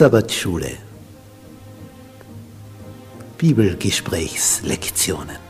Sabbatschule. Bibelgesprächslektionen.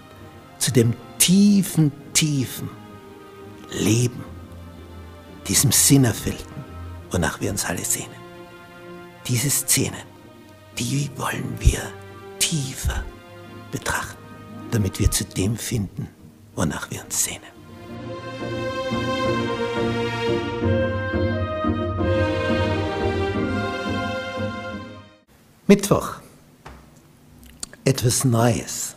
zu dem tiefen, tiefen Leben, diesem Sinnerfüllten, wonach wir uns alle sehnen. Diese Szenen, die wollen wir tiefer betrachten, damit wir zu dem finden, wonach wir uns sehnen. Mittwoch. Etwas Neues.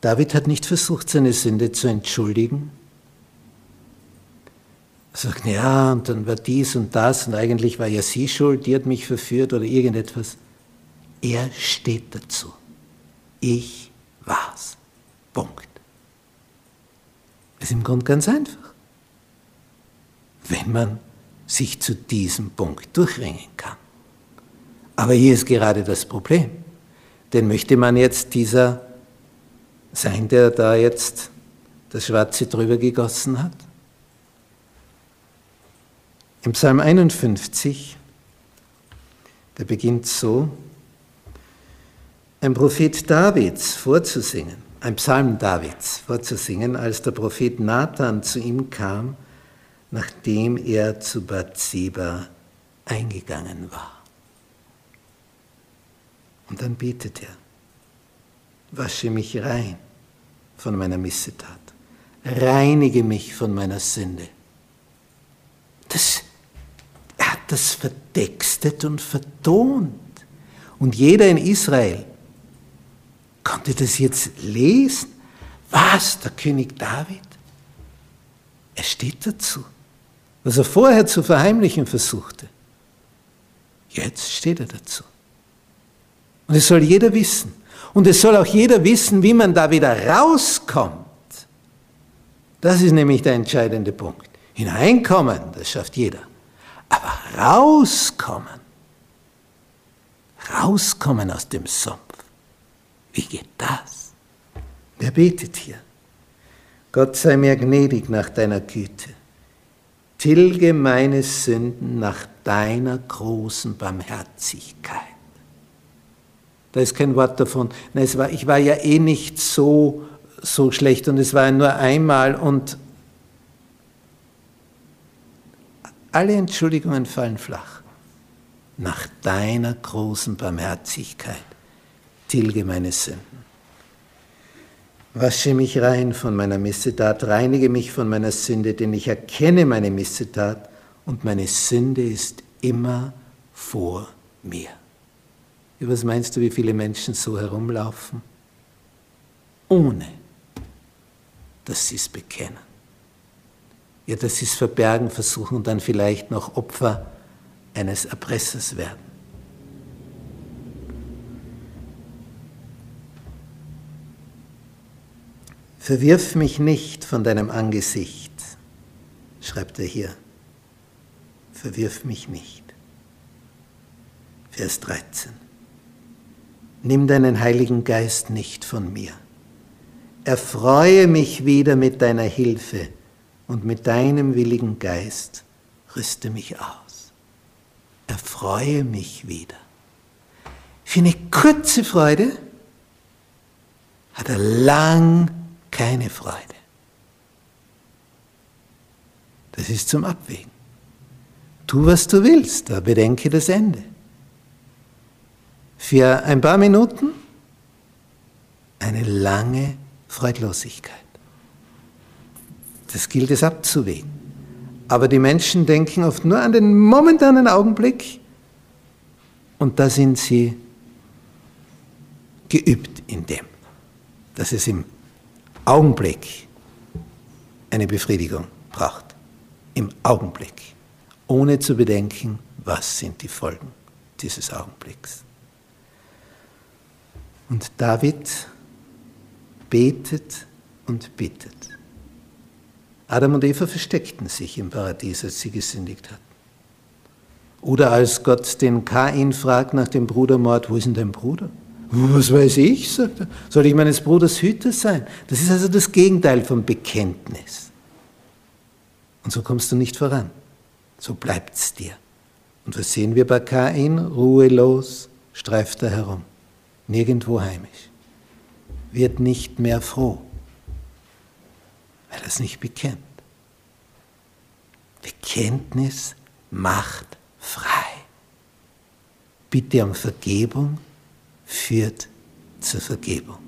David hat nicht versucht, seine Sünde zu entschuldigen. Er sagt, ja, und dann war dies und das und eigentlich war ja sie schuld, die hat mich verführt oder irgendetwas. Er steht dazu. Ich war's. Punkt. Ist im Grunde ganz einfach. Wenn man sich zu diesem Punkt durchringen kann. Aber hier ist gerade das Problem. Denn möchte man jetzt dieser sein, der da jetzt das Schwarze drüber gegossen hat? Im Psalm 51, der beginnt so, ein Prophet Davids vorzusingen, ein Psalm Davids vorzusingen, als der Prophet Nathan zu ihm kam nachdem er zu Bathseba eingegangen war. Und dann betet er, wasche mich rein von meiner Missetat, reinige mich von meiner Sünde. Das, er hat das vertextet und vertont. Und jeder in Israel konnte das jetzt lesen. Was, der König David? Er steht dazu was er vorher zu verheimlichen versuchte. Jetzt steht er dazu. Und es soll jeder wissen. Und es soll auch jeder wissen, wie man da wieder rauskommt. Das ist nämlich der entscheidende Punkt. Hineinkommen, das schafft jeder. Aber rauskommen, rauskommen aus dem Sumpf, wie geht das? Wer betet hier? Gott sei mir gnädig nach deiner Güte tilge meine Sünden nach deiner großen Barmherzigkeit. Da ist kein Wort davon. Nein, es war, ich war ja eh nicht so, so schlecht und es war nur einmal und alle Entschuldigungen fallen flach. Nach deiner großen Barmherzigkeit tilge meine Sünden. Wasche mich rein von meiner Missetat, reinige mich von meiner Sünde, denn ich erkenne meine Missetat und meine Sünde ist immer vor mir. Was meinst du, wie viele Menschen so herumlaufen? Ohne, dass sie es bekennen. Ja, dass sie es verbergen versuchen und dann vielleicht noch Opfer eines Erpressers werden. Verwirf mich nicht von deinem Angesicht, schreibt er hier. Verwirf mich nicht. Vers 13. Nimm deinen Heiligen Geist nicht von mir. Erfreue mich wieder mit deiner Hilfe und mit deinem willigen Geist rüste mich aus. Erfreue mich wieder. Für eine kurze Freude hat er lang keine Freude. Das ist zum Abwägen. Tu, was du willst, aber bedenke das Ende. Für ein paar Minuten eine lange Freudlosigkeit. Das gilt es abzuwägen. Aber die Menschen denken oft nur an den momentanen Augenblick und da sind sie geübt in dem, dass es im Augenblick eine Befriedigung braucht. Im Augenblick. Ohne zu bedenken, was sind die Folgen dieses Augenblicks. Und David betet und bittet. Adam und Eva versteckten sich im Paradies, als sie gesündigt hatten. Oder als Gott den Kain fragt nach dem Brudermord, wo ist denn dein Bruder? Was weiß ich, sagt er. Soll ich meines Bruders Hüter sein? Das ist also das Gegenteil vom Bekenntnis. Und so kommst du nicht voran. So bleibt's dir. Und was sehen wir bei Kain? Ruhelos streift er herum. Nirgendwo heimisch. Wird nicht mehr froh, weil er es nicht bekennt. Bekenntnis macht frei. Bitte um Vergebung führt zur Vergebung.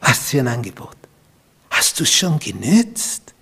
Was für ein Angebot. Hast du es schon genützt?